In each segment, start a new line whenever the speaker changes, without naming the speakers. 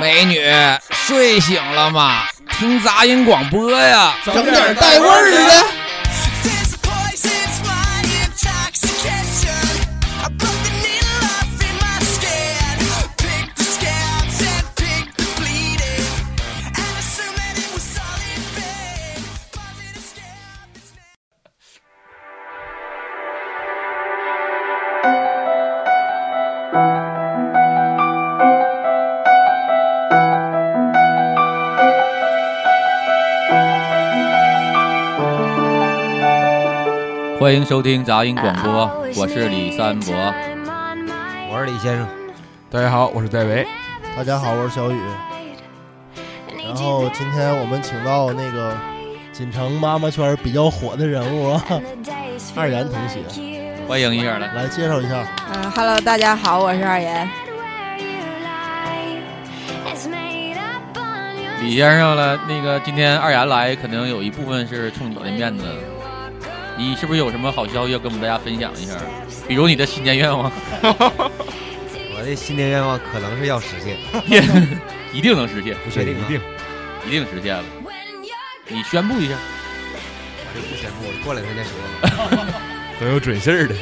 美女，睡醒了吗？听杂音广播呀，
整点带味儿的。
收听杂音广播，我是李三博，
我是李先生。
大家好，我是戴维。
大家好，我是小雨。然后今天我们请到那个锦城妈妈圈比较火的人物 二言同学，
欢迎一下来，
来介绍一下。
嗯哈喽，大家好，我是二言。
李先生了，那个今天二言来，可能有一部分是冲你的面子。你是不是有什么好消息要跟我们大家分享一下？比如你的新年愿望？
我的新年愿望可能是要实现，
一定能实现，
不确定，
一定，
一定实现了。你宣布一下。
我就不宣布，过两天再说。
都有准信儿的。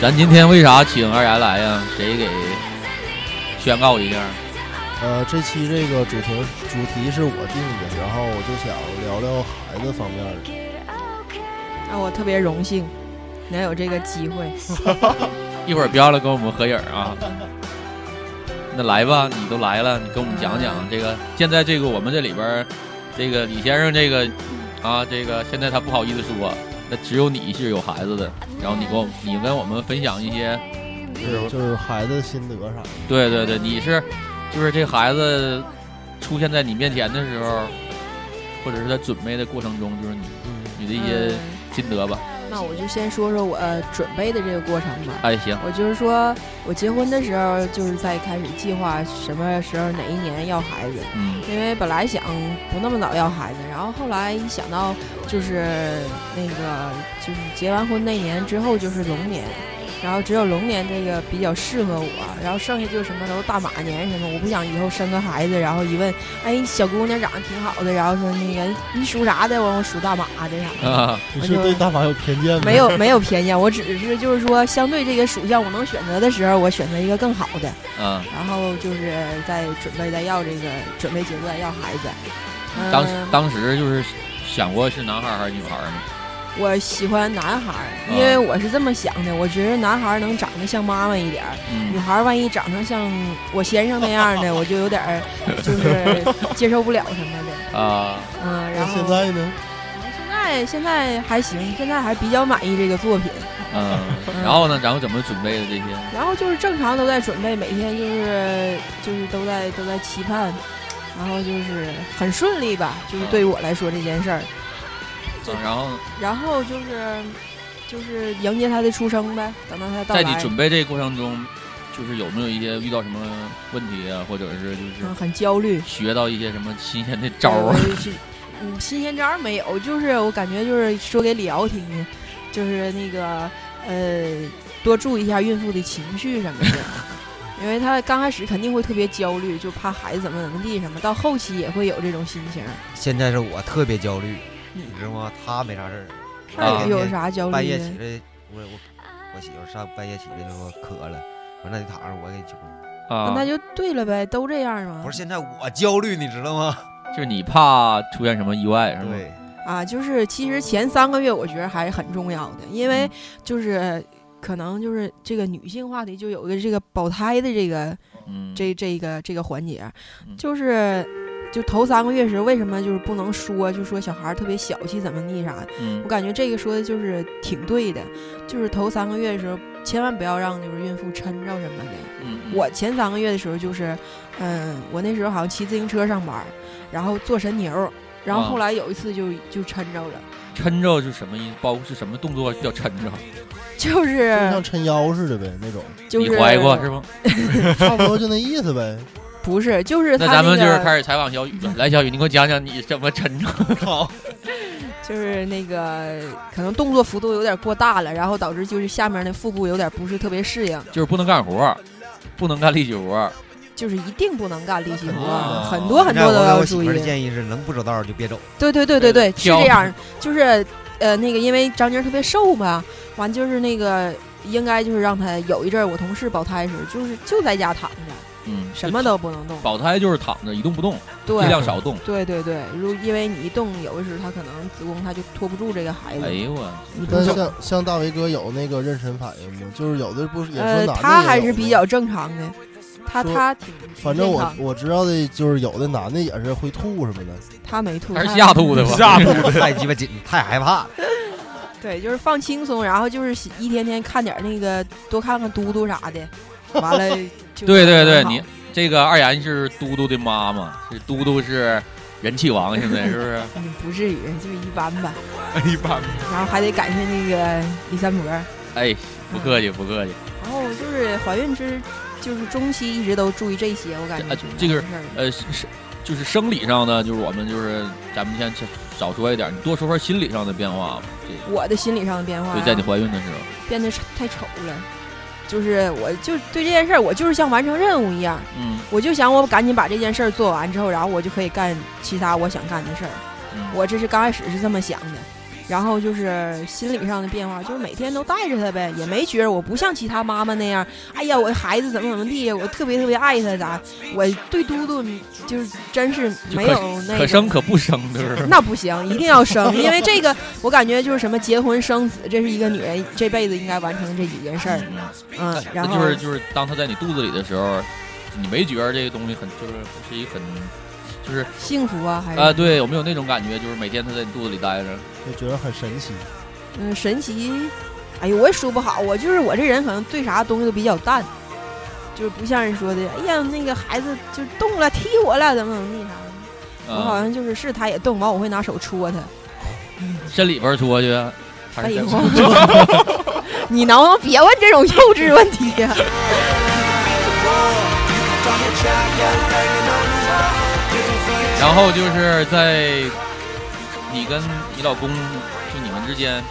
咱今天为啥请二言来呀？谁给宣告一下？
呃，这期这个主题主题是我定的，然后我就想聊聊孩子方面的。
啊，我特别荣幸能有这个机会。
一会儿不要了，跟我们合影啊！那来吧，你都来了，你跟我们讲讲这个。现在这个我们这里边，这个李先生这个啊，这个现在他不好意思说，那只有你是有孩子的，然后你跟我你跟我们分享一些，
就是就是孩子心得啥的。
对对对，你是。就是这孩子出现在你面前的时候，或者是在准备的过程中，就是你你的一些心得吧。
那我就先说说我准备的这个过程吧。
哎，行。
我就是说我结婚的时候，就是在开始计划什么时候哪一年要孩子。
嗯。
因为本来想不那么早要孩子，然后后来一想到就是那个就是结完婚那年之后就是龙年。然后只有龙年这个比较适合我，然后剩下就是什么都大马年什么，我不想以后生个孩子，然后一问，哎，小姑娘长得挺好的，然后说那个你属啥的？我我属大马的啥的。
你是对大马有偏见吗？
没有没有偏见，我只是就是说，相对这个属相我能选择的时候，我选择一个更好的。
嗯。
然后就是在准备在要这个准备阶段要孩子。
当时当时就是想过是男孩还是女孩吗？
我喜欢男孩，因为我是这么想的，我觉得男孩能长得像妈妈一点儿，女孩万一长成像我先生那样的，我就有点儿就是 接受不了什么的
啊。
嗯，然后
现在呢？
现在现在还行，现在还比较满意这个作品。
嗯，然后呢？然后怎么准备的这些？
然后就是正常都在准备，每天就是就是都在都在期盼，然后就是很顺利吧，就是对于我来说这件事儿。
然后，
然后就是，就是迎接他的出生呗。等到他到
在你准备这个过程中，就是有没有一些遇到什么问题啊，或者是就是
很焦虑，
学到一些什么新鲜的招儿？
嗯，新鲜招儿没有，就是我感觉就是说给李瑶听的，就是那个呃，多注意一下孕妇的情绪什么的，因为他刚开始肯定会特别焦虑，就怕孩子怎么怎么地什么，到后期也会有这种心情。
现在是我特别焦虑。你知道吗？他没啥事儿，他
有啥焦虑？
半夜起来，我我我媳妇上半夜起来就说渴了，完那你躺着，我给你救。
啊，
那就对了呗，都这样吗？
不是，现在我焦虑，你知道吗？
就是你怕出现什么意外，是吧？
对。
啊，就是其实前三个月我觉得还是很重要的，因为就是可能就是这个女性话题就有个这个保胎的这个，这这个这个环节，就是。就头三个月时，为什么就是不能说？就说小孩特别小气，怎么地啥的？我感觉这个说的就是挺对的。就是头三个月的时候，千万不要让就是孕妇抻着什么的。我前三个月的时候就是，嗯，我那时候好像骑自行车上班，然后坐神牛，然后后来有一次就就抻着了。
抻着是什么意思？包括是什么动作叫抻着？
就是
像抻腰似的呗，那种。
你
怀过是吗？
差不多就那意思呗。
不是，就是
那咱们就是开始采访小雨了。来，小雨，你给我讲讲你怎么抻着？
好，
就是那个可能动作幅度有点过大了，然后导致就是下面那腹部有点不是特别适应，
就是不能干活，不能干力气活，
就是一定不能干力气活，
啊
很多很多都要注意。
我的建议是，能不走道就别走。
对对对对对，是这样，就是呃那个因为张宁特别瘦嘛，完就是那个应该就是让他有一阵儿我同事保胎时，就是就在家躺着，
嗯，
什么都不能动。
保胎就是躺着一动不动，
对
尽量少动。
对对对，如因为你一动，有的时候他可能子宫他就托不住这个孩子。
哎呦我，
那
你不动，
像像大伟哥有那个妊娠反应吗？就是有的不是也说
呃，
男的
他还是比较正常的，他他挺
反正我我知道的就是有的男的也是会吐什么的。
他没吐，
还是
他
吓吐的吧？
吓吐的
太鸡巴紧，太害怕了。
对，就是放轻松，然后就是一天天看点那个，多看看嘟嘟啥的，完了就
对对对，你这个二言是嘟嘟的妈妈，是嘟嘟是人气王，现在是不是？
嗯不至于，就一般吧。
一般。
然后还得感谢那个李三博，
哎，不客气不客气。
然后就是怀孕之，就是中期一直都注意这些，我感觉
这个呃，是是就是生理上呢，就是我们就是咱们先少说一点，你多说说心理上的变化吧。这
我的心理上的变化，
对，在你怀孕的时候，
变得太丑了。就是我就对这件事儿，我就是像完成任务一样，
嗯。
我就想我赶紧把这件事儿做完之后，然后我就可以干其他我想干的事儿。
嗯，
我这是刚开始是这么想的，然后就是心理上的变化，就是每天都带着他呗，也没觉得我不像其他妈妈那样，哎呀，我孩子怎么怎么地，我特别特别爱他咋？我对嘟嘟就是真是没有那
可生可不生的是？
那不行，一定要生，因为这个我感觉就是什么结婚生子，这是一个女人这辈子应该完成的这几件事儿。嗯，然后
就是就是当他在你肚子里的时候，你没觉得这个东西很就是是一个很就是
幸福啊，还是
啊、对，有没有那种感觉？就是每天他在你肚子里待着，
就觉得很神奇。
嗯神奇。哎呦，我也说不好，我就是我这人可能对啥东西都比较淡，就是不像人说的，哎呀那个孩子就动了踢我了怎么怎么地啥的。我好
啊、
像就是是他也动，完我会拿手戳他。
身里边戳去，还是
废话，你能不能别问这种幼稚问题呀、
然后就是在你跟你老公就你们之间，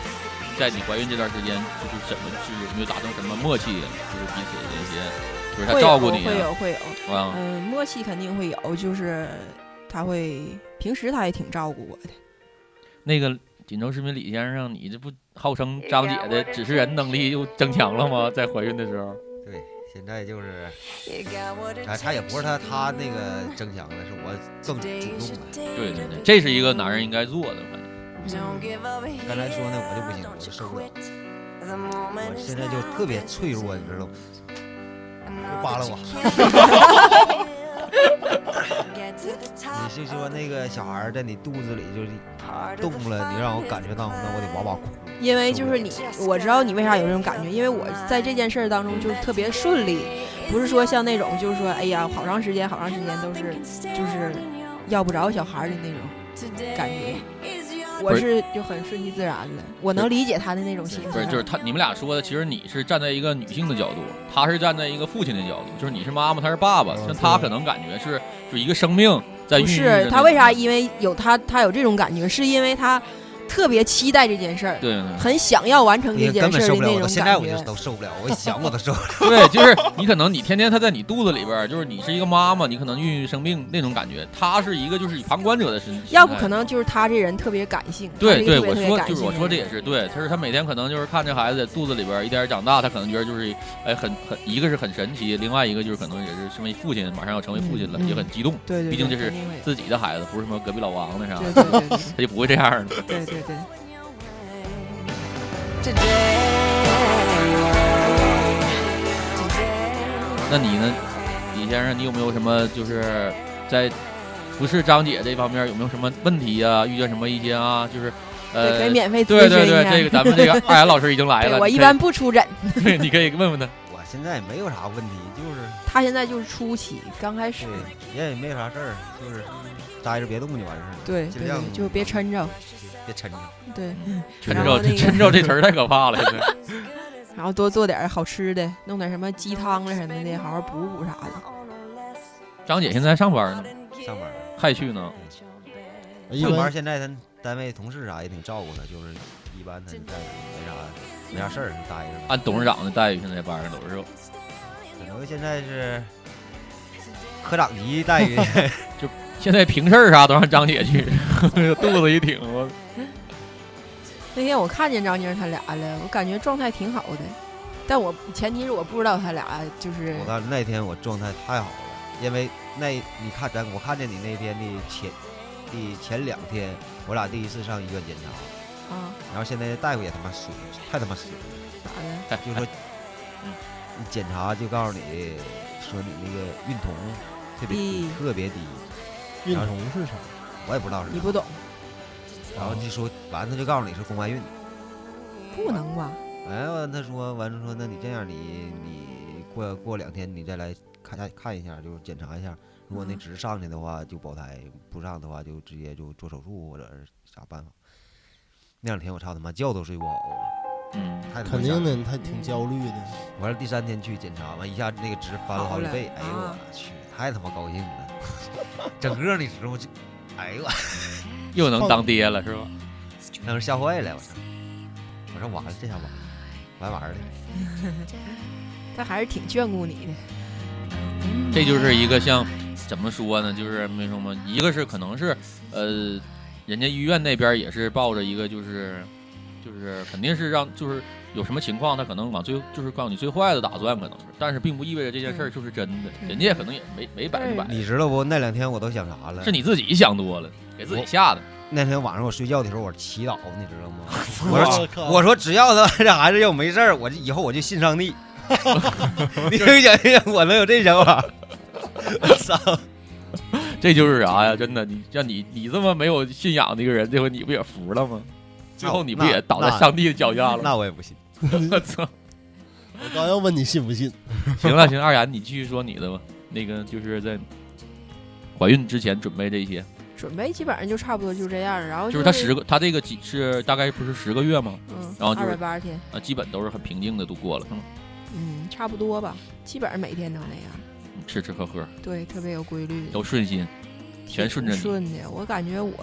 在你怀孕这段时间，就是怎么是有没有达成什么默契？就是彼此的一些，就是他照顾你
会有会有，
啊，
嗯，默契肯定会有，就是他会平时他也挺照顾我的。
那个锦州市民李先生，你这不号称张姐的指示人能力又增强了吗？在怀孕的时候，
对，现在就是，哎，他也不是他他那个争强的，是我更主动了。
对对对，这是一个男人应该做的，反正
刚才说那，我就不行，我就受不了。我现在就特别脆弱，你知道吗？别 扒拉我。你是说那个小孩在你肚子里就是动了，你让我感觉到，那我得哇哇哭。
因为就是你，我知道你为啥有这种感觉，因为我在这件事儿当中就是特别顺利，不是说像那种就是说，哎呀，好长时间好长时间都是就是要不着小孩的那种感觉。我是就很顺其自然的，我能理解他的那种心情。
不是，就是他，你们俩说的，其实你是站在一个女性的角度，他是站在一个父亲的角度，就是你是妈妈，他是爸爸，
嗯
像他可能感觉是就一个生命在孕
不
育
是他为啥？因为有他，他有这种感觉，是因为他特别期待这件事儿，
对对
很想要完成这件事儿的
本受不了，现在我就。都受不了，我一想我都受不了。
对，就是你可能你天天他在你肚子里边儿，就是你是一个妈妈，你可能孕育生命那种感觉，他是一个就是旁观者的身，
要不可。能就是他这人特别感性，
对对，我说就是我说这也是对，他是他每天可能就是看这孩子在肚子里边儿一点点长大，他可能觉得就是哎很很一个是很神奇，另外一个就是可能也是身为父亲马上要成为父亲了，
嗯
也很激动，
对对，
毕竟这是自己的孩子，不是什么隔壁老王那啥，
对对对对
他就不会这样的。
对对对。
那你呢，李先生，你有没有什么就是在服侍张姐这方面有没有什么问题呀、遇见什么一些啊，就是，呃
可以，免费咨
对对对，
询一下。
这个咱们这个 二岩老师已经来了，
我一般不出诊，
对，你可以问问他。
我现在没有啥问题，就是
他现在就是初期，刚开始。
对，也没啥事儿，就是待着别动就完事儿了，
对对
尽量
对，就别抻着，
别抻着。
对，
抻着抻着这词儿太可怕了，现在。
然后多做点好吃的，弄点什么鸡汤了什么的，好好补补啥的。
张姐现在上班呢，
上班，
还去呢。
上班现在他单位同事啥也挺照顾他，就是一般他在没啥没啥事儿就待着。
按董事长的待遇，现在班上都是。
可能现在是科长级待遇，
就现在平事儿啥都让张姐去，肚子一挺我。
那天我看见张妮他俩了，我感觉状态挺好的，但我前提是我不知道他俩就是。
我告诉你，那天我状态太好了，因为那你看咱我看见你那天的前的前两天，我俩第一次上医院检查，啊，然后现在大夫也他妈损，太他妈损了，
咋的？
就说，嗯，检查就告诉你说你那个孕酮特别低，特别低，
孕酮是啥？
我也不知道是。
你不懂。
然后就说完，他就告诉你是宫外孕，
不能吧？
哎，完他说完了说，那你这样，你你过过两天你再来看下看一下，就是检查一下，如果那值上去的话就保胎，不上的话就直接就做手术或者是啥办法。那两天我操他妈觉都睡不好啊！
嗯，
肯定的，他挺焦虑的。
完了第三天去检查，完一下那个值翻了好几倍，哎呦我去，太他妈高兴了，整个你知道就，哎呦我。
又能当爹了是吧？
那是吓坏了，我操！我说完了，这下完了，完玩了。
他还是挺眷顾你的。
这就是一个像怎么说呢？就是没什么，一个是可能是呃，人家医院那边也是抱着一个就是就是肯定是让就是有什么情况，他可能往最就是告诉你最坏的打算，可能是，但是并不意味着这件事儿就是真的，人家可能也没没百分百。
你知道不？那两天我都想啥了？
是你自己想多了。给自己吓的。
那天晚上我睡觉的时候，我祈祷，你知道吗？我 说，我说只要他这孩子要没事儿，我以后我就信上帝。你想想，我能有这想法？我操！
这就是啥呀？真的，你像你，你这么没有信仰的一个人，这回你不也服了吗？最后你不也倒在上帝的脚下了？
那我也不信。
我操！
我刚要问你信不信？
行了，行，二丫，你继续说你的吧。那个就是在怀孕之前准备这些。
准备基本上就差不多就这样，然后
就是他十个，他这个几是大概不是十个月吗？
嗯，
然后二
百八十天
啊，基本都是很平静的度过了，是吗？
嗯，差不多吧，基本上每天都那样，
吃吃喝喝，
对，特别有规律，
都顺心，全顺着你。
顺的，我感觉我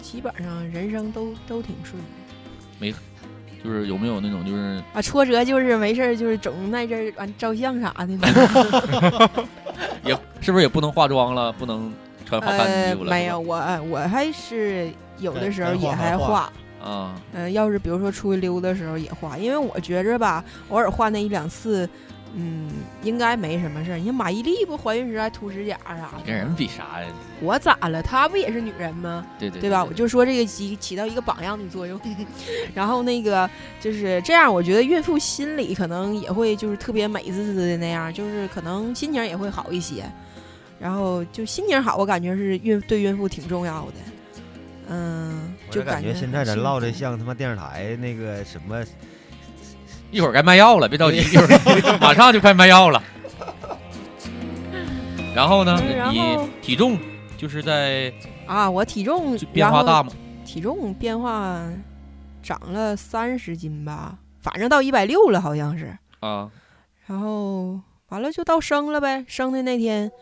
基本上人生都都挺顺的。
没，就是有没有那种就是
啊挫折，就是没事就是总在这完照相啥的。
也是不是也不能化妆了，不能。穿好看的衣服了？
没有，我我还是有的时候也还化
啊。
嗯，要是比如说出去溜的时候也化，因为我觉着吧，偶尔化那一两次，嗯，应该没什么事儿。你看马伊琍不怀孕时还涂指甲啥的，
跟人比啥呀？
我咋了？她不也是女人吗？
对对，
对吧？我就说这个起起到一个榜样的作用。然后那个就是这样，我觉得孕妇心里可能也会就是特别美滋滋的那样，就是可能心情也会好一些。然后就心情好，我感觉是孕对孕妇挺重要的，嗯，就
感
觉
现在咱唠的像他妈电视台那个什么，
一会儿该卖药了，别着急，一会儿 马上就快卖药了。然后呢，你体重就是在
啊，我体重
变化大吗？
体重变化长了三十斤吧，反正到一百六了，好像是
啊。
然后完了就到生了呗，生的那天。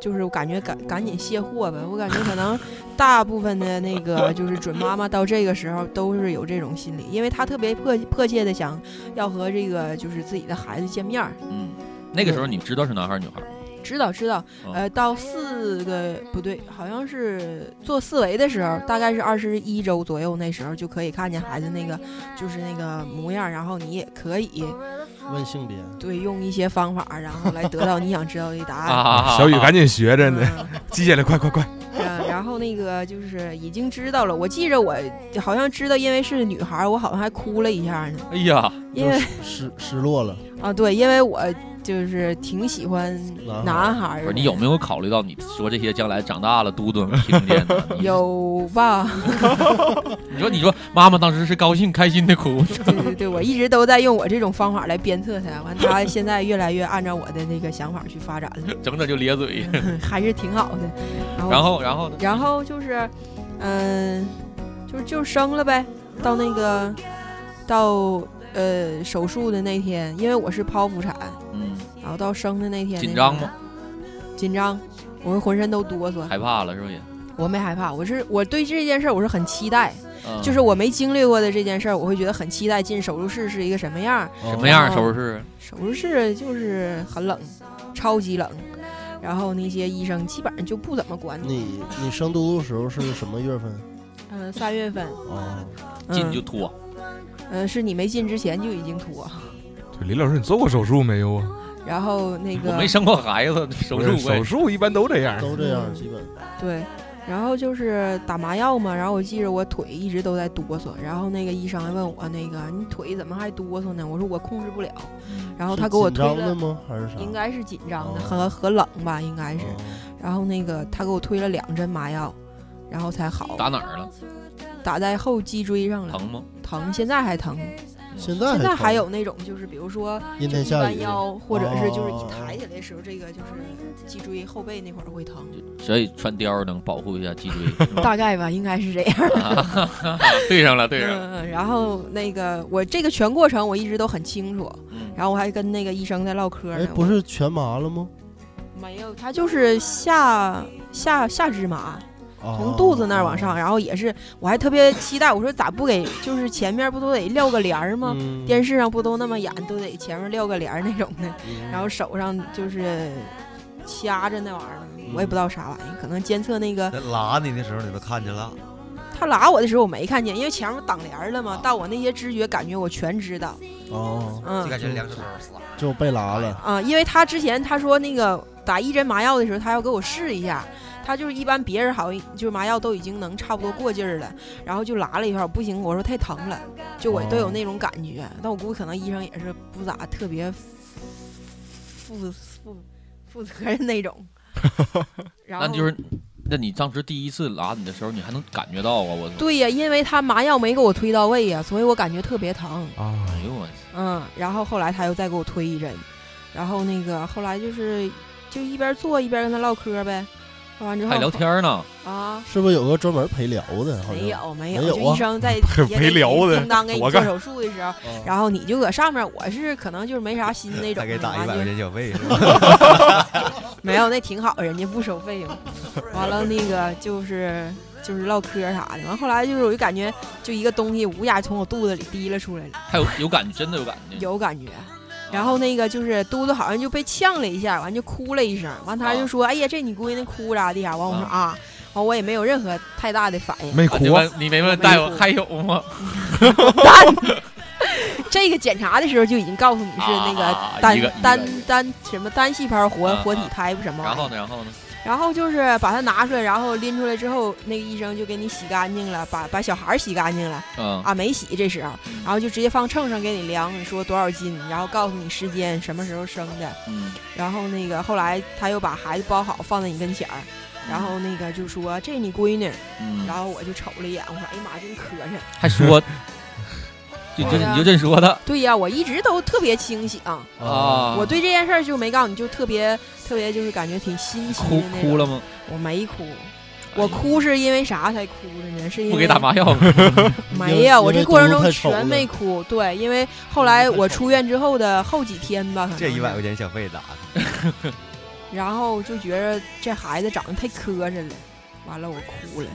就是我感觉赶赶紧卸货吧，我感觉可能大部分的那个 就是准妈妈到这个时候都是有这种心理，因为她特别迫迫切的想要和这个就是自己的孩子见面儿。
嗯，那个时候你知道是男孩女孩吗？
知道知道，呃，到四个不对，好像是做四维的时候，大概是二十一周左右，那时候就可以看见孩子那个就是那个模样，然后你也可以
问性别，
对，用一些方法，然后来得到你想知道的答案。
小雨赶紧学着呢，记下来，快快快。
嗯，然后那个就是已经知道了，我记着我好像知道，因为是女孩，我好像还哭了一下呢。
哎呀，
因为
失失落了
啊，对，因为我。就是挺喜欢男孩儿。
你有没有考虑到你说这些将来长大了嘟嘟能听见？
有吧？
你说你说妈妈当时是高兴开心的哭。
对对对，我一直都在用我这种方法来鞭策他，完他现在越来越按照我的那个想法去发展了。
整整就咧嘴，
还是挺好的。
然后然后
然后就是，嗯，就就生了呗。到那个到。呃，手术的那天，因为我是剖腹产，
嗯，
然后到生的那天，
紧张吗？
紧张，我是浑身都哆嗦，
害怕了是不是？
我没害怕，我是我对这件事儿我是很期待，
嗯
就是我没经历过的这件事儿，我会觉得很期待进手术室是一个什么样
什么样
哦
手术室？
手术室就是很冷，超级冷，然后那些医生基本上就不怎么管你。
你你生嘟嘟时候是什么月份？
嗯、三月份，
哦，
进就脱，
嗯、是你没进之前就已经脱，
对李老师，你做过手术没有啊？
然后那个
我没生过孩子，手术
手术一般都这样。
都这样，
嗯
基本。
对，然后就是打麻药嘛，然后我记着我腿一直都在哆嗦，然后那个医生还问我那个你腿怎么还哆嗦呢？我说我控制不了，然后他给我推了，
紧张的吗？还是啥？
应该是紧张的
哦
和和冷吧，应该是，
哦
然后那个他给我推了两针麻药，然后才好，
打哪儿了？
打在后脊椎上了，
疼吗？
疼，现在还疼，
现在
现在还有那种就是比如说
阴
就一
天下雨，
弯腰，或者是就是
哦
一抬起来的时候，这个就是脊椎后背那块儿会疼，
所以穿貂能保护一下脊椎。
大概吧，应该是这样。
对上了，对上了。
嗯，嗯然后那个我这个全过程我一直都很清楚，
嗯
然后我还跟那个医生在唠嗑呢。
哎，不是全麻了吗？
没有，他就是下下下肢麻，
哦
从肚子那儿往上，然后也是，我还特别期待，我说咋不给，就是前面不都得撂个帘儿吗？
嗯
电视上不都那么演，都得前面撂个帘儿那种的，
嗯
然后手上就是掐着那玩意儿，我也不知道啥玩意儿，可能监测那个
那拉你的时候你都看见了，
他拉我的时候我没看见，因为前面挡帘儿了嘛，但我那些知觉感觉我全知道，
哦，
就
嗯
感觉两手唰
就被拉了。
啊，因为他之前他说那个打一针麻药的时候，他要给我试一下。他就是一般别人好像就是麻药都已经能差不多过劲儿了，然后就拉了一下，不行，我说太疼了，就我都有
哦
那种感觉。但我估计可能医生也是不咋特别负负负责任那种。然后
那就是，那你当时第一次拉你的时候，你还能感觉到啊？我！
对呀，因为他麻药没给我推到位呀，所以我感觉特别疼。
啊，
哎呦我，
嗯，然后后来他又再给我推一针，然后那个后来就是就一边做一边跟他唠嗑呗，说完之后
还聊天呢。
啊，
是不是有个专门陪聊的？
没有没有，
没有啊
就医生在 也
陪聊的
正当给你做手术的时候，
啊
然后你就搁上面，我是可能就是没啥心那种的，
还给打一百块钱小费是吧？
没有那挺好，人家不收费用。完了那个就是就是唠嗑啥的，完后来就是我就感觉就一个东西乌鸦从我肚子里滴了出来了。
还有有感觉，真的有感觉。
有感觉。然后那个就是嘟嘟好像就被呛了一下，完就哭了一声，完他就说：“哎呀，这你闺女哭咋的呀？”完我说：“啊。”完我也没有任何太大的反应。
没哭
你没问大夫还有吗？
这个检查的时候就已经告诉你是那个单
啊个个
单单什么单细胞活
啊
活体胎不什么。
然后呢？然后呢？
然后就是把它拿出来，然后拎出来之后，那个医生就给你洗干净了，把把小孩儿洗干净了。
嗯
啊，没洗这时候，然后就直接放秤上给你量，你说多少斤，然后告诉你时间，什么时候生的。
嗯，
然后那个后来他又把孩子包好放在你跟前儿，然后那个就说这是你闺女，
嗯，
然后我就瞅了一眼，我说哎呀妈，真磕碜。
还说，就就
对呀
你就这说的
对呀，我一直都特别清醒，
啊？
我对这件事儿就没告诉你，就特别特别就是感觉挺新奇的
哭
那种
哭了？吗？
我没哭。我哭是因为啥才哭的呢？是因为
不给打麻药，
没呀，我这过程中全没哭。对，因为后来我出院之后的后几天吧，可能
这一百块钱小费咋的？
然后就觉着这孩子长得太磕碜了，完了我哭了。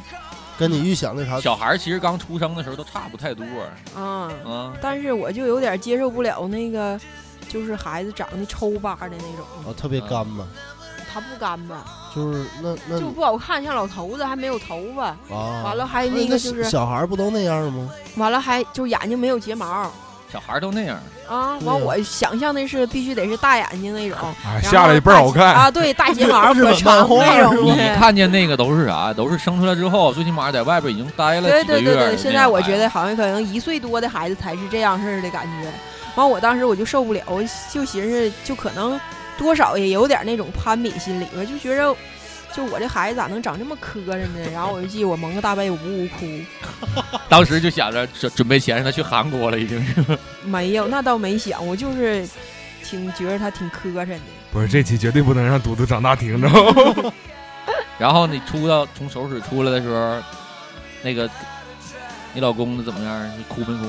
跟你预想那啥？
小孩儿其实刚出生的时候都差不太多
嗯，
啊。
但是我就有点接受不了那个，就是孩子长得抽巴的那种，
啊，特别干巴？
他不干巴，
就是那那
就不好看，像老头子还没有头发，
啊，
完了还
那
那个就是，
小孩儿不都那样吗？
完了还就是眼睛没有睫毛
小孩儿都那样，
啊，完我想象的是必须得是大眼睛那种，
哎，下来倍儿好看。
啊，对，大睫毛可 长那种
你。看见那个都是啥？都是生出来之后，最起码在外边已经待了
对
几个月。
对对对，现在我觉
得
得好像可能一岁多的孩子才是这样式儿的感觉。完，我当时我就受不了，我就寻思，就可能多少也有点那种攀比心理，吧就觉着，就我这孩子咋能长这么磕碜呢？然后我就记得我蒙个大被，我呜呜哭。
当时就想着准准备钱让他去韩国了，已经是。
没有，那倒没想，我就是挺觉得他挺磕碜的。
不是这期绝对不能让嘟嘟长大听着。
然后你出到从手术室出来的时候，那个你老公怎么样？你哭没哭？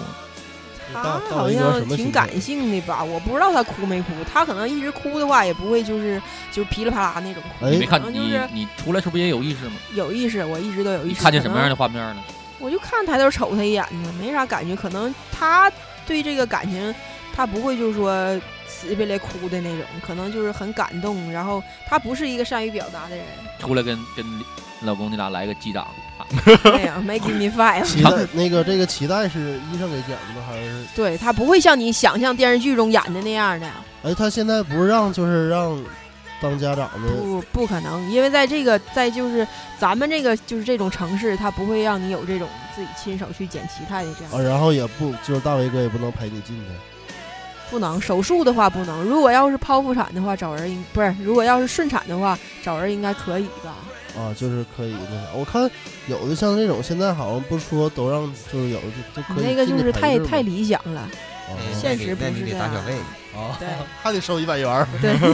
他好像挺感性的吧？我不知道他哭没哭。他可能一直哭的话，也不会就是就噼里啪啦那种哭。
你没看
你
你出来时候不也有意识吗？
有意识，我一直都有意识。
看见什么样的画面呢？
我就看抬头瞅他一眼呢，没啥感觉。可能他对这个感情，他不会就是说死皮赖哭的那种，可能就是很感动。然后他不是一个善于表达的人。
出来跟跟老公，你俩来个击掌。
哎呀，Make me five。
脐带那个这个脐带是医生给剪的吗？还是？
对他不会像你想象电视剧中演的那样的。
哎，他现在不是让就是让当家长的？
不，不可能，因为在这个在就是咱们这个就是这种城市，他不会让你有这种自己亲手去剪脐带的这样。
啊，然后也不就是大伟哥也不能陪你进去。
不能手术的话不能，如果要是剖腹产的话找人应不是，如果要是顺产的话找人应该可以吧？
啊，就是可以那啥，我看有的像这种，现在好像不说都让，就是有的就可以。
那个就是太太理想了，现实不是
这样。
啊，
对，
还得收一百元。
对。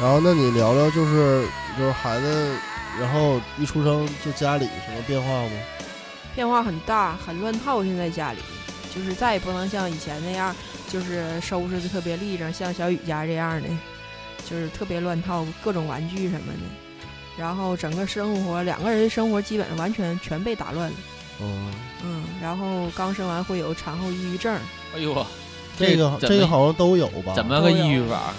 然后，那你聊聊，就是就是孩子，然后一出生就家里什么变化吗？
变化很大，很乱套。现在家里。就是再也不能像以前那样，就是收拾的特别立正，像小雨家这样的，就是特别乱套，各种玩具什么的。然后整个生活，两个人的生活基本上完全全被打乱了。嗯嗯，然后刚生完会有产后抑郁症。
哎呦，
这个这个好像都有吧？
怎么个抑郁法？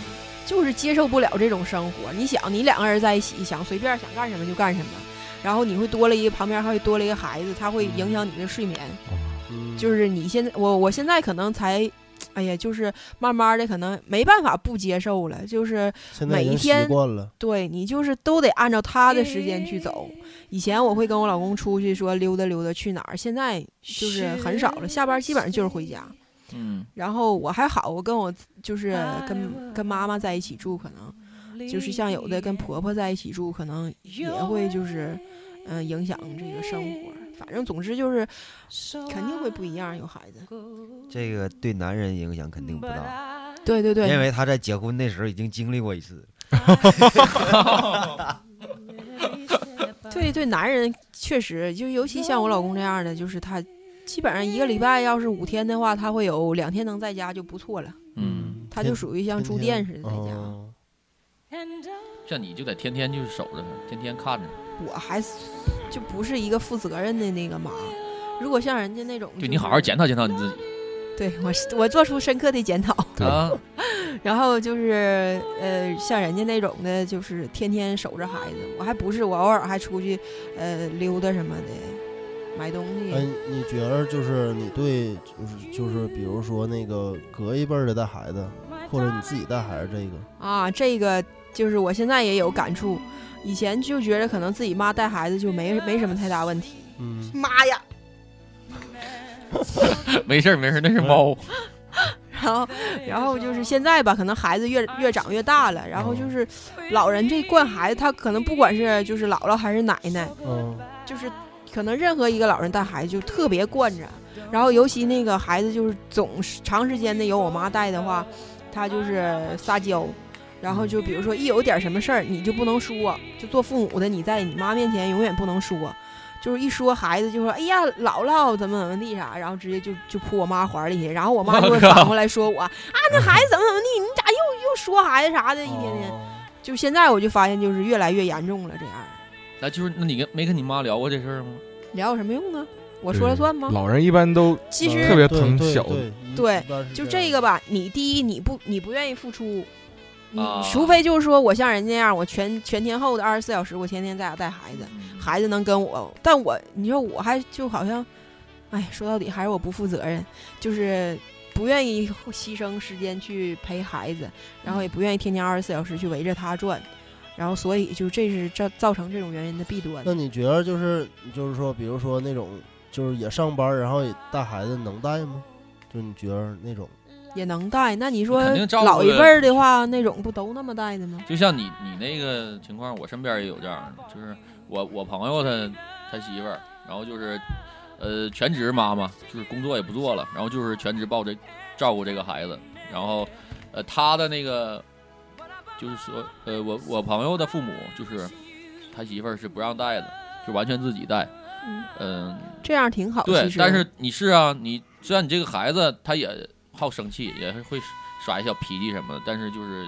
就是接受不了这种生活。你想，你两个人在一起，想随便想干什么就干什么，然后你会多了一个旁边还会多了一个孩子，他会影响你的睡眠。就是你现在，我我现在可能才，哎呀，就是慢慢的可能没办法不接受了，就是每一天，对你就是都得按照他的时间去走。以前我会跟我老公出去说溜达溜达去哪儿，现在就是很少了，下班基本上就是回家。
嗯，
然后我还好，我跟我就是跟跟妈妈在一起住，可能就是像有的跟婆婆在一起住，可能也会就是嗯影响这个生活。反正总之就是肯定会不一样，有孩子。
这个对男人影响肯定不大。
对对对，
因为他在结婚那时候已经经历过一次。
对 对，男人确实就尤其像我老公这样的，就是他基本上一个礼拜要是五天的话，他会有两天能在家就不错了。
嗯，
他就属于像住店似的在家。
像你就得天天就是守着他，天天看着。
我还就不是一个负责任的那个妈。如果像人家那种，
对你好好检讨检讨你自己。
对我，我做出深刻的检讨。
啊。
然后就是呃，像人家那种的，就是天天守着孩子。我还不是，我偶尔还出去呃溜达什么的，买东西。
哎，你觉得就是你对就是就是比如说那个隔一辈的带孩子，或者你自己带孩子这个
啊，这个就是我现在也有感触。以前就觉得可能自己妈带孩子就没没什么太大问题。
嗯，
妈呀，
没事没事那是猫。
然后，然后就是现在吧，可能孩子越越长越大了，然后就是老人这惯孩子，他可能不管是就是姥姥还是奶奶，
嗯，
就是可能任何一个老人带孩子就特别惯着。然后尤其那个孩子就是总是长时间的由我妈带的话，他就是撒娇。然后就比如说一有点什么事儿，你就不能说，就做父母的你在你妈面前永远不能说，就是一说孩子就说哎呀姥姥怎么怎么地啥，然后直接就就扑我妈怀里去，然后我妈就会反过来说我啊 那孩子怎么怎么地，你咋又又说孩子啥的，一天天，就现在我就发现就是越来越严重了这样。
那就是那你跟没跟你妈聊过这事儿吗？
聊有什么用呢？我说了算吗？
老人一般都
其实
特别疼小
的，
对，就这个吧，你第一你不你不愿意付出。你除非就是说我像人家那样，我全全天候的二十四小时，我天天在家带孩子，孩子能跟我，但我你说我还就好像，哎，说到底还是我不负责任，就是不愿意牺牲时间去陪孩子，然后也不愿意天天二十四小时去围着他转，然后所以就这是造造成这种原因的弊端。
那你觉得就是就是说，比如说那种就是也上班，然后也带孩子，能带吗？就你觉得那种？
也能带，那你说老一辈儿的话，那种不都那么带的吗？
就像你你那个情况，我身边也有这样的，就是我我朋友他他媳妇儿，然后就是呃全职妈妈，就是工作也不做了，然后就是全职抱着照顾这个孩子，然后呃他的那个就是说，呃，我我朋友的父母就是他媳妇儿是不让带的，就完全自己带。
嗯，
嗯，
这样挺好。
对但是你是啊，你虽然你这个孩子他也好生气，也是会耍一小脾气什么的，但是就是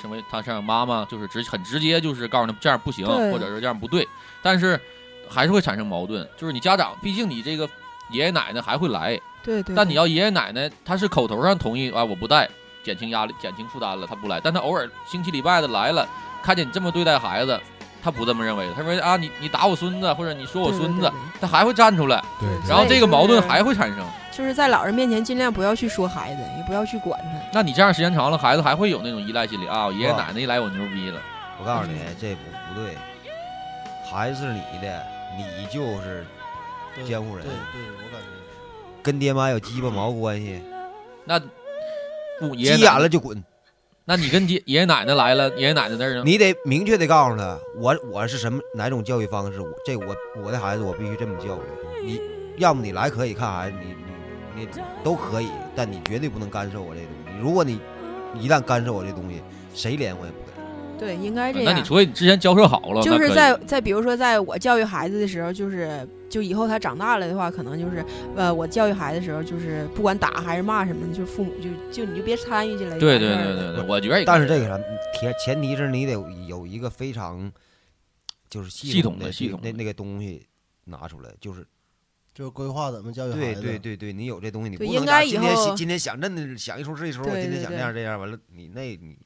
身为他像妈妈，就是直很直接，就是告诉他这样不行，或者是这样不对，但是还是会产生矛盾。就是你家长，毕竟你这个爷爷奶奶还会来，
对对，对。
但你要爷爷奶奶他是口头上同意啊，我不带，减轻压力、减轻负担了，他不来，但他偶尔星期礼拜的来了，看见你这么对待孩子，他不这么认为，他说啊，你你打我孙子，或者你说我孙子
对，对
他还会站出来，
对，
然后这个矛盾还会产生。
就是在老人面前尽量不要去说孩子，也不要去管他。
那你这样时间长了，孩子还会有那种依赖心理啊，我爷爷奶奶一来我牛逼了，
我告诉你，这不不对，孩子是你的，你就是监护人
对对，我感觉
跟爹妈有鸡巴毛关系，
那不爷
急眼了就滚。
那你跟爷爷爷奶奶来了，爷爷奶奶那儿呢？
你得明确的告诉他，我我是什么哪种教育方式，我这我我的孩子我必须这么教育。你要么你来可以看孩子，你你你都可以，但你绝对不能干涉我这东西。如果你一旦干涉我这东西，谁连我也不给。
对，应该这样。
那你除非你之前交涉好了，
就是在在比如说，在我教育孩子的时候，就是就以后他长大了的话，可能就是呃，我教育孩子的时候，就是不管打还是骂什么的，就是父母就就你就别参与进来。
对对对对对，我觉得
但是这个啥前前提是你得有有一个非常就是
系统
的
系统的
那那个东西拿出来，就是
就是规划怎么教育孩子。
对对对，你有这东西，你不能
应该以后
讲今天想今天想这的想一出是一出，我今天
对对
想这样这样，完了你那你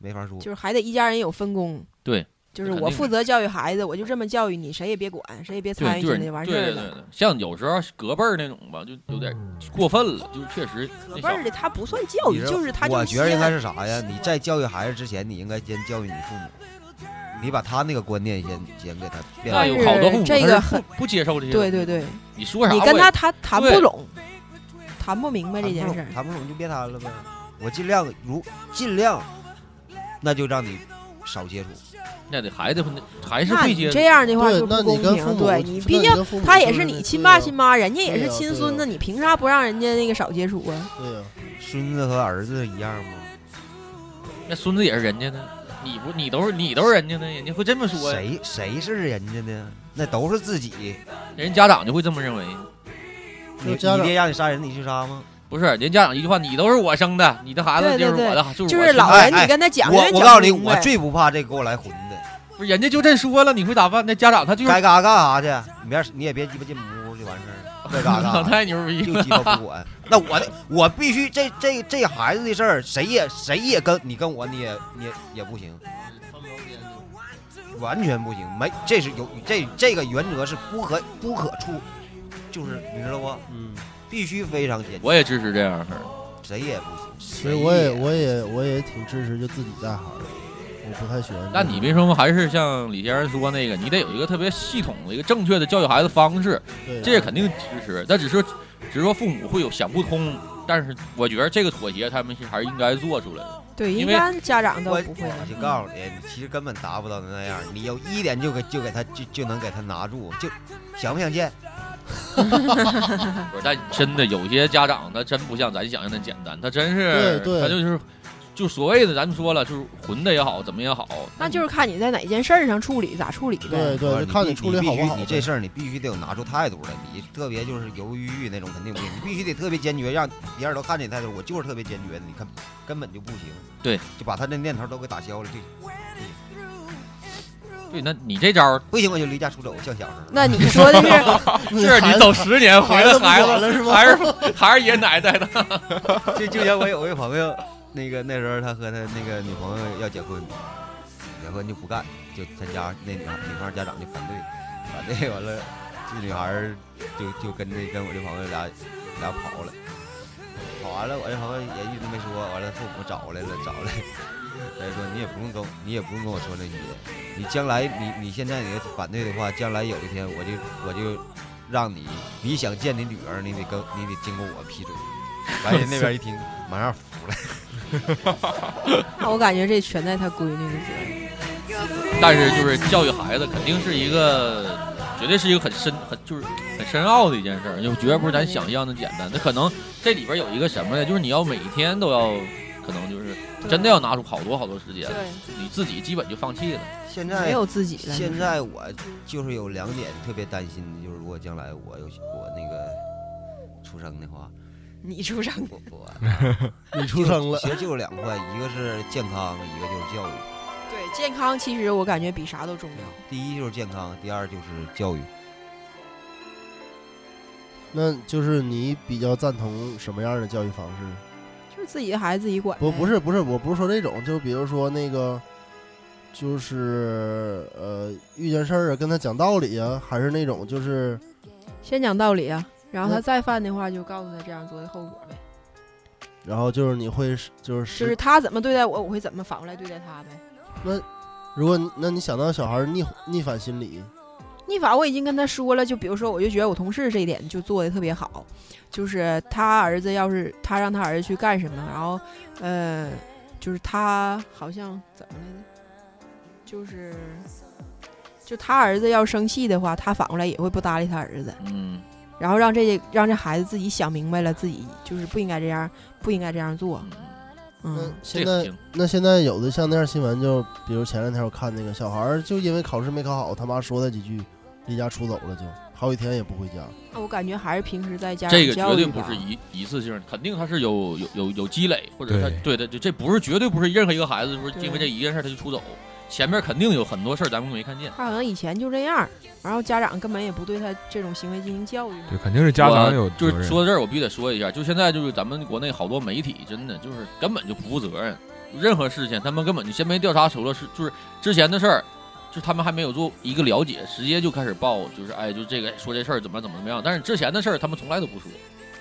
没法说。
就是还得一家人有分工。
对，
就是我负责教育孩子，我就这么教育你，谁也别管，谁也别参
对对
与进来，完事儿了。
对对对对，像有时候隔辈儿那种吧，就有点过分了，就是确实
隔辈儿的他不算教育，就是他就
我觉得应该是啥呀？你在教育孩子之前，你应该先教育你父母，你把他那个观念先先给他变
那
好。
有好多父母
这
他是
个很
不不接受这些，
对对对，
你说啥
你
也
跟他谈谈
对
不拢，谈不明白这件事儿。
谈不拢就别谈了呗。我尽量如尽量，那就让你少接触。
那得孩子会还是
那
会接触
你这。样的话
对
就不公
那你跟父
平。
母
对你，毕竟他也
是
你亲爸亲妈，人家也是
对呀
亲孙子，你凭啥不让人家那个少接触啊？
对呀，
孙子和儿子一样吗？
那孙子也是人家的，你不你都是你都是人家的，人家会这么说呀，
谁谁是人家呢？那都是自己。
人家长就会这么认为。
你你爹让你杀人，你去杀吗？
不是，人家长一句话，你都是我生的，你的孩子就是我的，就是
就是老人你跟他讲，
我我告诉你，我最不怕这给我来混的，
不是人家就这说了，你会咋办？那家长他就是
该干啥干啥去，你别你也别鸡巴进屋就完事儿，该干啥干啥。
太牛逼了。
就鸡巴不管。那我的我必须这这这孩子的事儿，谁也谁也跟你跟我你也你也也不行，完全不行。没，这是有这这个原则是不可不可触，就是你知道不？
嗯，
必须非常坚决，
我也支持这样的事儿。
谁也不行。
所以我也我也我也挺支持就自己带孩子，我不太喜欢。
但你别说嘛，还是像李先生说那个，你得有一个特别系统的一个正确的教育孩子方式，
对
这个肯定支持。但只是只是说父母会有想不通，但是我觉得这个妥协他们是还是应该做出来的。
对，一
因为
般家长都
我
不会。
我就告诉你，其实根本达不到那样。你有一点就给就给他就就能给他拿住，就想不想见？
不是，但真的有些家长他真不像咱想象的简单，他真是
对对
他就是就所谓的咱们说了，就是混的也好，怎么也好，
那就是看你在哪件事儿上处理咋处理呗。
对对，看
你
处理好不好呗。
你这事儿你必须得有拿出态度来，你特别就是犹犹豫豫那种肯定不行，你必须得特别坚决，让别人都看见你态度，我就是特别坚决的，你看根本就不行。
对，
就把他那念头都给打消了，就
对，那你这招儿
不行我就离家出走，像小时候。
那你说的是
是你走十年回
孩子不
来孩子
了是吗？
还是还是爷爷奶奶带的，
就就像我有一个朋友，那个那时候他和他那个女朋友要结婚，结婚就不干，就他家那女女方家长就反对，反对完了，这女孩就就跟着跟我这朋友俩俩跑了，跑完了我这朋友也一直没说，完了父母找来了找来，他就说你也不用跟你也不用跟我说那些，你将来你你现在你要反对的话，将来有一天我就我就让你你想见你女儿，你得跟你得经过我批准。完人那边一听，马上服了。
那我感觉这全在他闺女的责任。
但是就是教育孩子肯定是一个，绝对是一个很深很就是很深奥的一件事儿，就绝对不是咱想象的简单。那可能这里边有一个什么呢？就是你要每天都要可能就是真的要拿出好多好多时间，
对，
你自己基本就放弃了。
没
现在没
有自己了。
现在我就是有两点特别担心的，就是如果将来我有我那个出生的话，
你出生，
我 我
你出生了
其，实就是两块，一个是健康，一个就是教育。
对健康，其实我感觉比啥都重要。
第一就是健康，第二就是教育。
那就是你比较赞同什么样的教育方式？
就是自己的孩子自己管。
不，不是，不是，我不是说这种，就比如说那个，就是呃，遇见事儿啊，跟他讲道理啊，还是那种就是
先讲道理啊，然后他再犯的话，就告诉他这样做的后果呗。
然后就是你会就是
就是他怎么对待我，我会怎么反过来对待他呗。
那如果那你想到小孩儿逆逆反心理，
逆反我已经跟他说了，就比如说，我就觉得我同事这一点就做的特别好，就是他儿子要是他让他儿子去干什么，然后呃，就是他好像怎么来着，就是就他儿子要生气的话，他反过来也会不搭理他儿子，
嗯，
然后让这让这孩子自己想明白了，自己就是不应该这样，不应该这样做。嗯，
现在那现在有的像那样新闻，就比如前两天我看那个小孩儿就因为考试没考好，他妈说他几句，离家出走了就，好几天也不回家。
那我感觉还是平时在家
这个绝对不是一一次性，肯定他是有有有有积累，或者他
对
对的，就这不是绝对不是任何一个孩子说
对
因为这一件事他就出走，前面肯定有很多事儿咱们没看见。
他好像以前就这样，然后家长根本也不对他这种行为进行教育。
对，肯定是家长有
就是说到这儿，我必须得说一下，就现在就是咱们国内好多媒体真的就是根本就不负责任，任何事情他们根本就先没调查出了是就是之前的事儿，就他们还没有做一个了解，直接就开始报，就是哎就这个说这事儿怎么怎么怎么样，但是之前的事儿他们从来都不说，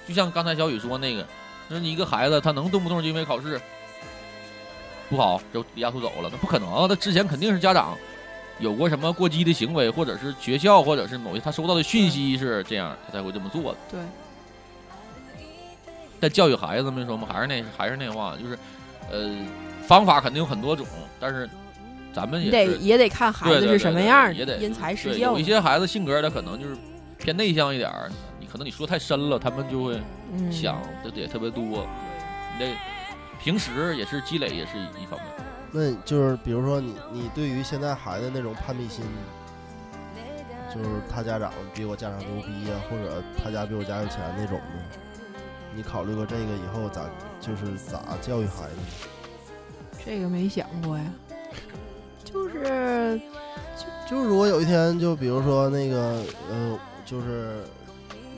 就像刚才小雨说那个，那你一个孩子他能动不动就因为考试不好就离家出走了，那不可能啊，他之前肯定是家长。有过什么过激的行为，或者是学校，或者是某些他收到的讯息是这样，他才会这么做的。
对，
但教育孩子没说嘛，还是那还是那话，就是，呃，方法肯定有很多种，但是咱们也
得也得看孩子是什么样
也得
的，因材施
对
教。
有一些孩子性格他可能就是偏内向一点儿，你可能你说太深了，他们就会
嗯
想的也特别多。你得平时也是积累，也是一方面。
那就是比如说你你对于现在孩子那种叛逆心，就是他家长比我家长牛逼啊、或者他家比我家有钱那种的，你考虑过这个以后咋就是咋教育孩子呢？
这个没想过呀，就是
就是如果有一天，就比如说那个呃，就是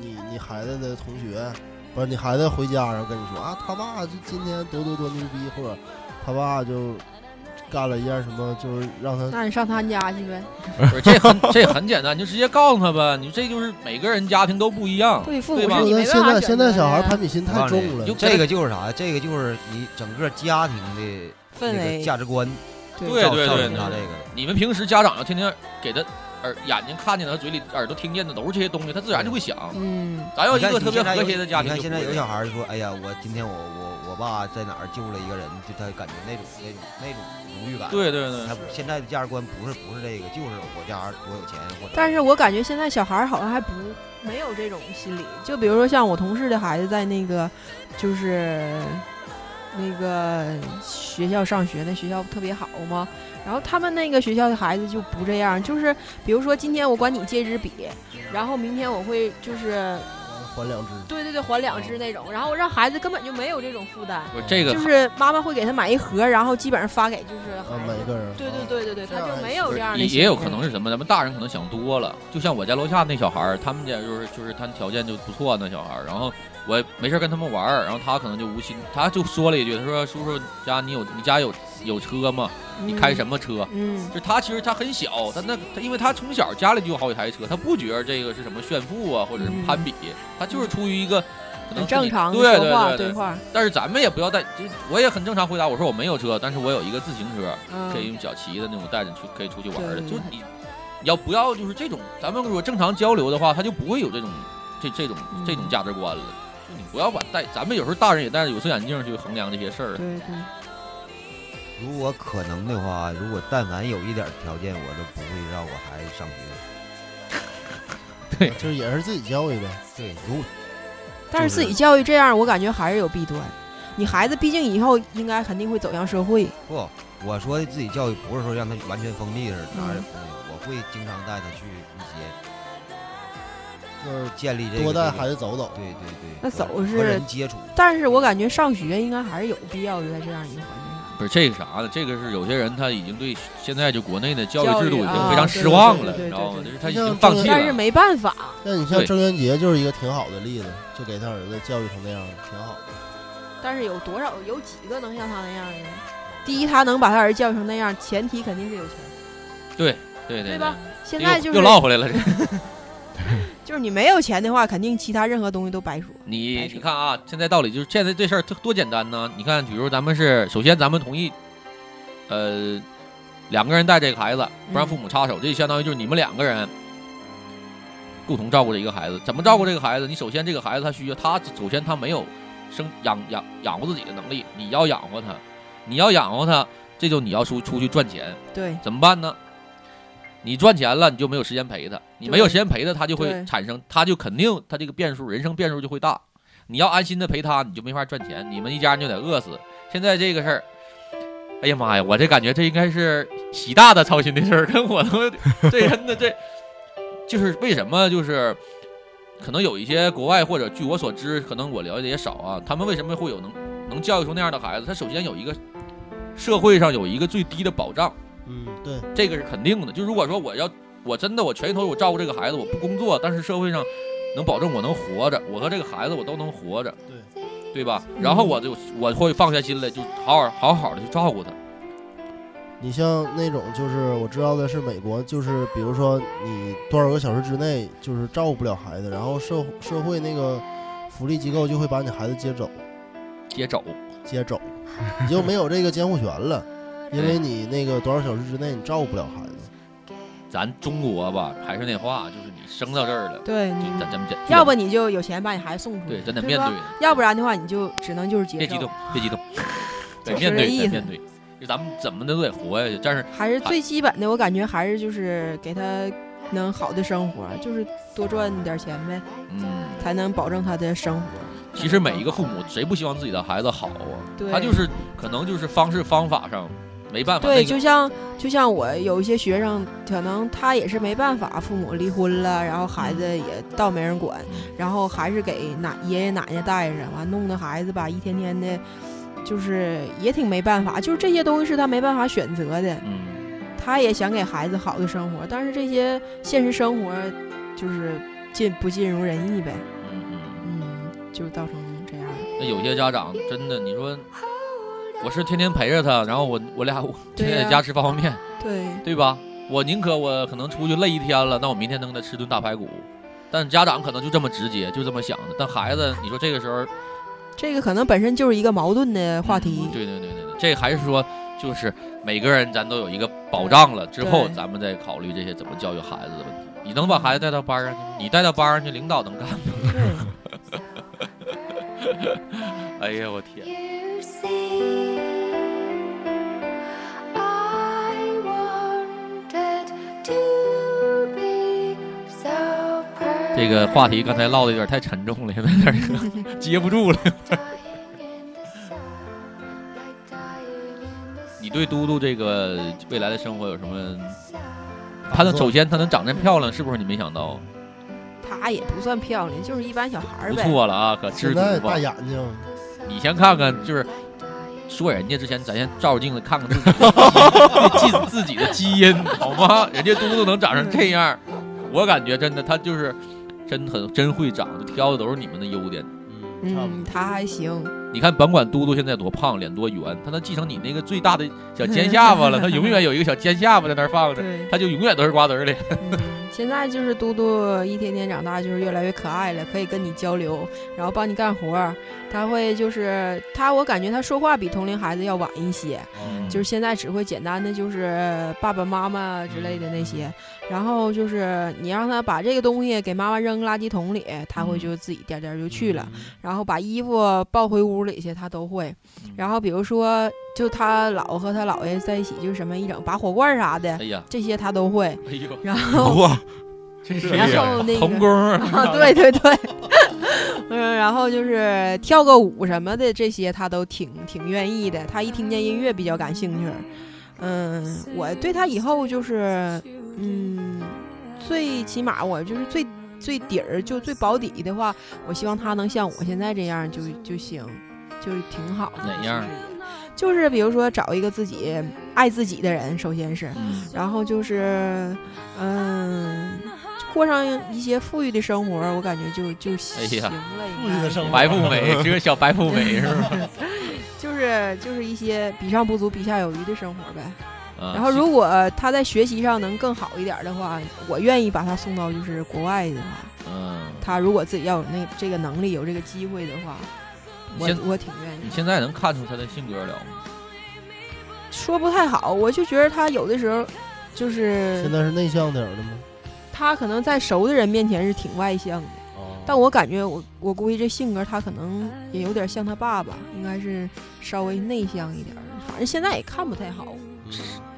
你你孩子的同学，不是你孩子回家然后跟你说啊，他爸就今天多多多牛逼，或者他爸就干了一件什么，就是让他
那你上他家去呗，
不是这很这很简单，你就直接告诉他呗。你这就是每个人家庭都不一样，
对父母
对吧
那
是你没办
现在
法选择
现在小孩攀比心太重了
就，
这个就是啥？这个就是你整个家庭的那
氛围
个价值观
对对对对
他这个的。
你们平时家长要天天给他耳眼睛看见的和嘴里耳朵听见的都是这些东西，他自然就会想。
嗯，
咱要一个特别和谐的家庭
你看现在有小孩就说：“哎呀，我今天我我我爸在哪儿救了一个人，就他感觉那种那种那种荣誉感。”
对对对
他，现在的价值观不是不是这个，就是我家多有钱或者。
但是我感觉现在小孩好像还不没有这种心理，就比如说像我同事的孩子在那个就是那个学校上学，那学校特别好吗。然后他们那个学校的孩子就不这样，就是比如说今天我管你借支笔，然后明天我会就是
还两只。
对对对还两支那种，然后让孩子根本就没有这种负担，
这个
就是妈妈会给他买一盒，然后基本上发给就是
啊，
孩子。
每个人。
对对对对对，他就没有这样的。
也也有可能是什么？咱们大人可能想多了。就像我家楼下那小孩儿，他们家就是就是他条件就不错那小孩儿，然后我没事儿跟他们玩儿，然后他可能就无心，他就说了一句，他说：“叔叔家你有你家有有车吗？你开什么车？”
嗯？
就他其实他很小，他那他因为他从小家里就有好几台车，他不觉得这个是什么炫富啊，或者是
嗯
攀比，他就是出于一个可能
很正常的
对
话
对对对。
话，
但是咱们也不要带，就我也很正常回答，我说我没有车，但是我有一个自行车，
嗯，
可以用脚骑的那种，带着去可以出去玩的。就是你，你要不要就是这种？咱们如果正常交流的话，他就不会有这种这这种这种
嗯
价值观了。不要把带，咱们有时候大人也戴着有色眼镜去衡量这些事儿。
对对。
如果可能的话，如果但凡有一点条件，我都不会让我孩子上学。
对就是也是自己教育呗。
对，如
但是自己教育这样，我感觉还是有弊端。你孩子毕竟以后应该肯定会走向社会。
不，我说的自己教育不是说让他完全封闭似的，哪儿也
嗯
不会，我会经常带他去就是建立这个
多带孩子走走。
对对对，
那走
和
是
人接触，
但是我感觉上学应该还是有必要的，在这样一个环境下。
不是这个啥呢？这个是有些人他已经对现在就国内的教
教育
育制度已经
啊
非常失望了，你知道吗？就是他已
像
经放弃
这个
但是
了。
没办法，
那你像
对
郑渊洁就是一个挺好的例子，就给他儿子教育成那样，挺好的。
但是有多少有几个能像他那样的呢？第一，他能把他儿子教育成那样，前提肯定是有钱，
对对对
对吧？现在就是
又唠回来了。这
就是你没有钱的话，肯定其他任何东西都白说。
你你看啊，现在道理就是现在这事儿多多简单呢。你看，比如咱们是首先咱们同意，呃，两个人带这个孩子，不让父母插手，这就相当于就是你们两个人共同照顾这一个孩子。怎么照顾这个孩子？你首先这个孩子他需要他首先他没有生养养养活自己的能力，你要养活他，你要养活他，这就你要出出去赚钱，
对，
怎么办呢？你赚钱了，你就没有时间陪他，你没有时间陪他，他就会产生，他就肯定他这个变数，人生变数就会大。你要安心的陪他，你就没法赚钱，你们一家人就得饿死。现在这个事儿，哎呀妈呀，我这感觉这应该是习大大操心的事儿，跟我他妈这真的这，就是为什么就是可能有一些国外或者据我所知，可能我了解也少啊，他们为什么会有能能教育出那样的孩子？他首先有一个社会上有一个最低的保障。
嗯，对，
这个是肯定的。就如果说我要我真的我全心投入照顾这个孩子，我不工作，但是社会上能保证我能活着，我和这个孩子我都能活着，
对
对吧？然后我就我会放下心来，就好好好好的去照顾他。
你像那种就是我知道的是美国，就是比如说你多少个小时之内就是照顾不了孩子，然后社社会那个福利机构就会把你孩子接走，
接走，
接走，你就没有这个监护权了，因为你那个多少小时之内你照顾不了孩子。
咱中国吧，还是那话，就是你生到这儿了，
对，
咱咱们
要不你就有钱把你孩子送出去，
对，真得面对的，
要不然的话你就只能就是接受
别激动，，别激动，得面对，
意思
得面对。就咱们怎么的都得活下去，但是
还是最基本的，我感觉还是就是给他能好的生活，就是多赚点钱呗，
嗯，
才能保证他的生活。
其实每一个父母谁不希望自己的孩子好啊？
对，
他就是可能就是方式方法上没办法。
对，
那个
就像就像我有一些学生，可能他也是没办法，父母离婚了，然后孩子也倒没人管，然后还是给奶爷爷奶奶带着，完弄得孩子吧一天天的，就是也挺没办法，就是这些东西是他没办法选择的，
嗯，
他也想给孩子好的生活，但是这些现实生活就是尽不尽如人意呗，
嗯嗯。
嗯，就造成这样。
那有些家长真的，你说我是天天陪着他，然后我我俩我天天在家吃方便面，
对，
对吧？我宁可我可能出去累一天了，那我明天能给他吃顿大排骨。但家长可能就这么直接，就这么想的。但孩子，你说这个时候
这个可能本身就是一个矛盾的话题。
对对对对对，这还是说就是每个人咱都有一个保障了之后，咱们再考虑这些怎么教育孩子的问题。你能把孩子带到班上去吗？你带到班上去，领导能干吗？哎呀，我天！这个话题刚才唠的有点太沉重了，现在有点 接不住了。你对嘟嘟这个未来的生活有什么？他能首先他能长这么漂亮，是不是你没想到？
她也不算漂亮，就是一般小孩儿
不。错了啊，可知足吧
大。眼睛，
你先看看，就是说人家之前，咱先照照镜子看看自己的基因自己的基因好吗？人家嘟嘟能长成这样，我感觉真的他就是真很真会长，挑的都是你们的优点。
嗯，差不
嗯，
多。
她还行。
你看，甭管嘟嘟现在多胖，脸多圆，他能继承你那个最大的小尖 下巴了，他永远有一个小尖下巴在那儿放着，
对，
他就永远都是瓜子儿脸。
嗯，现在就是嘟嘟一天天长大，就是越来越可爱了，可以跟你交流，然后帮你干活儿。他会就是他，我感觉他说话比同龄孩子要晚一些，
嗯
就是现在只会简单的就是爸爸妈妈之类的那些，然后就是你让他把这个东西给妈妈扔垃圾桶里，他会就自己颠颠就去了。然后把衣服抱回屋里去，他都会。然后比如说，就他姥和他姥爷在一起，就是什么一整拔火罐啥的，
哎呀，
这些他都会。
哎呦，
然后
哇，
这是
然后那个
童工
啊，对对对，嗯，然后就是跳个舞什么的，这些他都挺挺愿意的。他一听见音乐比较感兴趣。嗯，我对他以后就是，嗯，最起码我就是最最底儿就最保底的话，我希望他能像我现在这样就就行，就是挺好的。
哪样
就是？比如说找一个自己爱自己的人，首先是，
嗯
然后就是，嗯，过上一些富裕的生活，我感觉就就行了。
富裕的生活
白富美，这个小白富美 是吧？
就是就是一些比上不足，比下有余的生活呗。
啊
然后如果他在学习上能更好一点的话，我愿意把他送到就是国外的话，
嗯，
他如果自己要有那这个能力，有这个机会的话，我
现
我挺愿意
你。现在能看出他的性格了吗？
说不太好，我就觉得他有的时候就是
现在是内向点儿的吗？
他可能在熟的人面前是挺外向的。
哦，
但我感觉我我估计这性格他可能也有点像他爸爸，应该是稍微内向一点儿。反正现在也看不太好。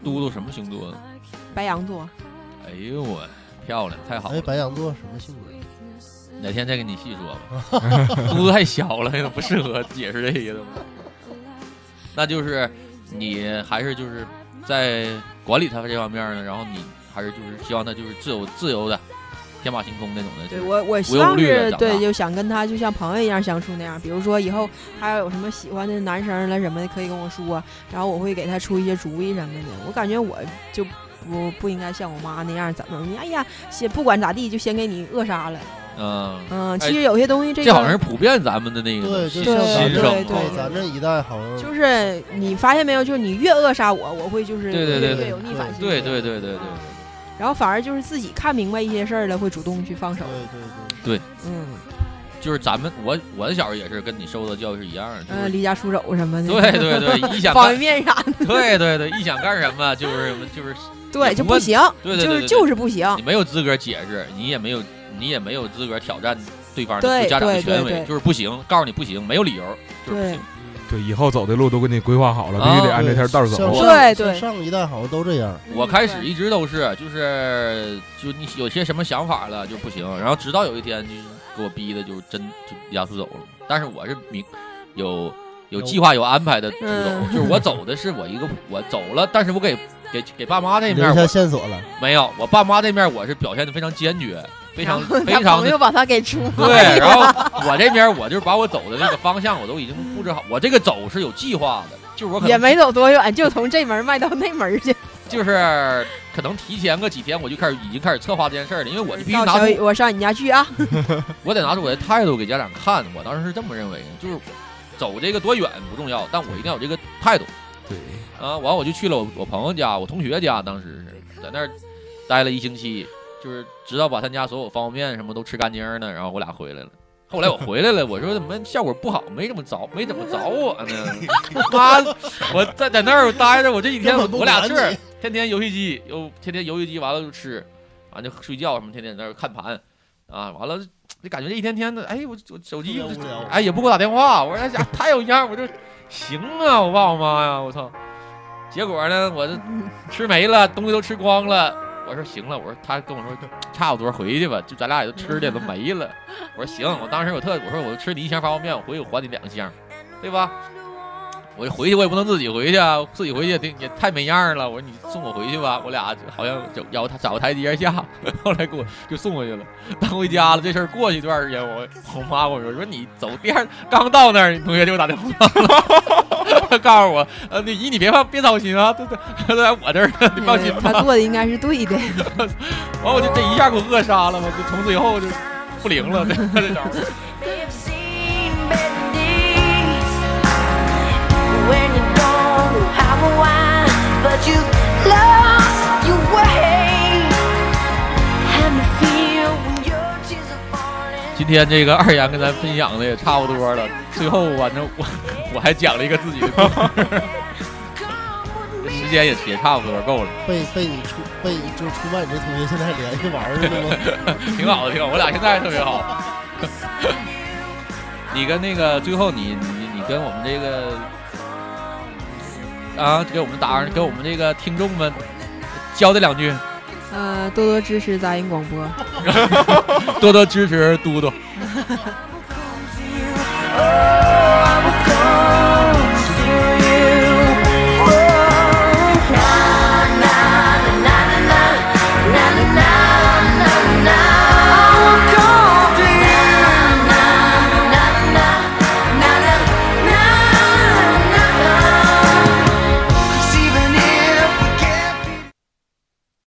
嘟嘟什么星座的？
白羊座，
哎呦我，漂亮，太好
哎，
了！
白羊座什么性格？
哪天再跟你细说吧。肚子太小了，不适合解释这些东西。那就是你还是就是在管理他这方面呢，然后你还是就是希望他就是自由自由的，天马行空那种的。就是
对我我希望是对，就想跟他就像朋友一样相处那样。比如说以后他要有什么喜欢的男生了什么的，可以跟我说，然后我会给他出一些主意什么的。我感觉我就不不应该像我妈那样，怎么哎呀，先不管咋地就先给你扼杀了。
嗯，
嗯，
哎
其实有些东西这
这好像是。普遍咱们的那个
对，
新
就像咱这
对
对咱这一代好像
就是你发现没有，就是你越扼杀我，我会就是
对对对对
越越有逆反心理。
对对对对对
然后反而就是自己看明白一些事儿了，会主动去放手
对。对对，
嗯，
就是咱们我我的小时候也是跟你受的教育是一样的，就
呃，离家出走什么的。
对对对，一想
方便面啥的，
对对对，一想干什么就是什么就是
对就不行，就是
对对对对
就是不行
你。没有资格解释，你也没有你也没有资格挑战对方的
对
家长的权威，就是不行，告诉你不行，没有理由，就是不行。
对，以后走的路都给你规划好了，必须
啊
得按这条道走
像。
对
上
对
上一代好像都这样。
我开始一直都是，就是就你有些什么想法了就不行，然后直到有一天就是给我逼的，就真就离家出走了。但是我是明有有计划有安排的出走，
嗯
就是我走的是我一个我走了，但是我给给给爸妈那面
留下
我
线索了，
没有，我爸妈这面我是表现的非常坚决，非常非常的
他朋友把他给出卖
对，然后我这边我就是把我走的那个方向我都已经布置好，我这个走是有计划的，就是我可能
也没走多远，就从这门迈到那门去。
就是可能提前个几天我就开始已经开始策划这件事儿了，因为我就必须拿出
我上你家去啊！
我得拿出我的态度给家长看，我当时是这么认为的，就是走这个多远不重要，但我一定要有这个态度
对，
啊。完我就去了我我朋友家，我同学家，当时是在那儿待了一星期，就是直到把他家所有方便面什么都吃干净呢，然后我俩回来了。后来我回来了，我说怎么效果不好，没怎么找，没怎么找我呢？妈，我在在那儿待着，我这一天我俩事儿
管你，
天天游戏机，又天天游戏机完了就吃，完就睡觉什么，天天在那儿看盘，啊，完了就感觉这一天天的，哎，我我手机哎也不给我打电话，我说哎呀太有样儿，我就行啊，我爸我妈呀，我操！结果呢，我这吃没了，东西都吃光了。我说行了，我说他跟我说差不多回去吧，就咱俩也都吃的都没了。我说行，我当时我特我说我吃你一箱方便面，我回去我还你两箱，对吧？我回去我也不能自己回去啊，自己回去也也太没样了。我说你送我回去吧，我俩好像找要他找个台阶下，后来给我就送回去了。当回家了，这事儿过去一段时间，我我妈跟我说说你走第二刚到那儿，你同学就给我打电话了，告诉我呃你姨你别放别操心啊，都都都在我这儿呢，你放心吧。
他做的应该是对的。
完我就这一下给我扼杀了，嘛就从此以后就不灵了，这这招
when you don't know how or why, but you've lost
今天这个二丫跟咱分享的也差不多了，最后反正我我还讲了一个自己的故事，时间也也差不多够了，
被被你出被就出卖你这同学，现在还联系玩儿呢吗？
挺好的，挺好，我俩现在特别好。你跟那个最后你你你跟我们这个啊，给我们打给我们这个听众们交代两句，
呃，多多支持杂音广播。
多多支持嘟嘟。
Oh,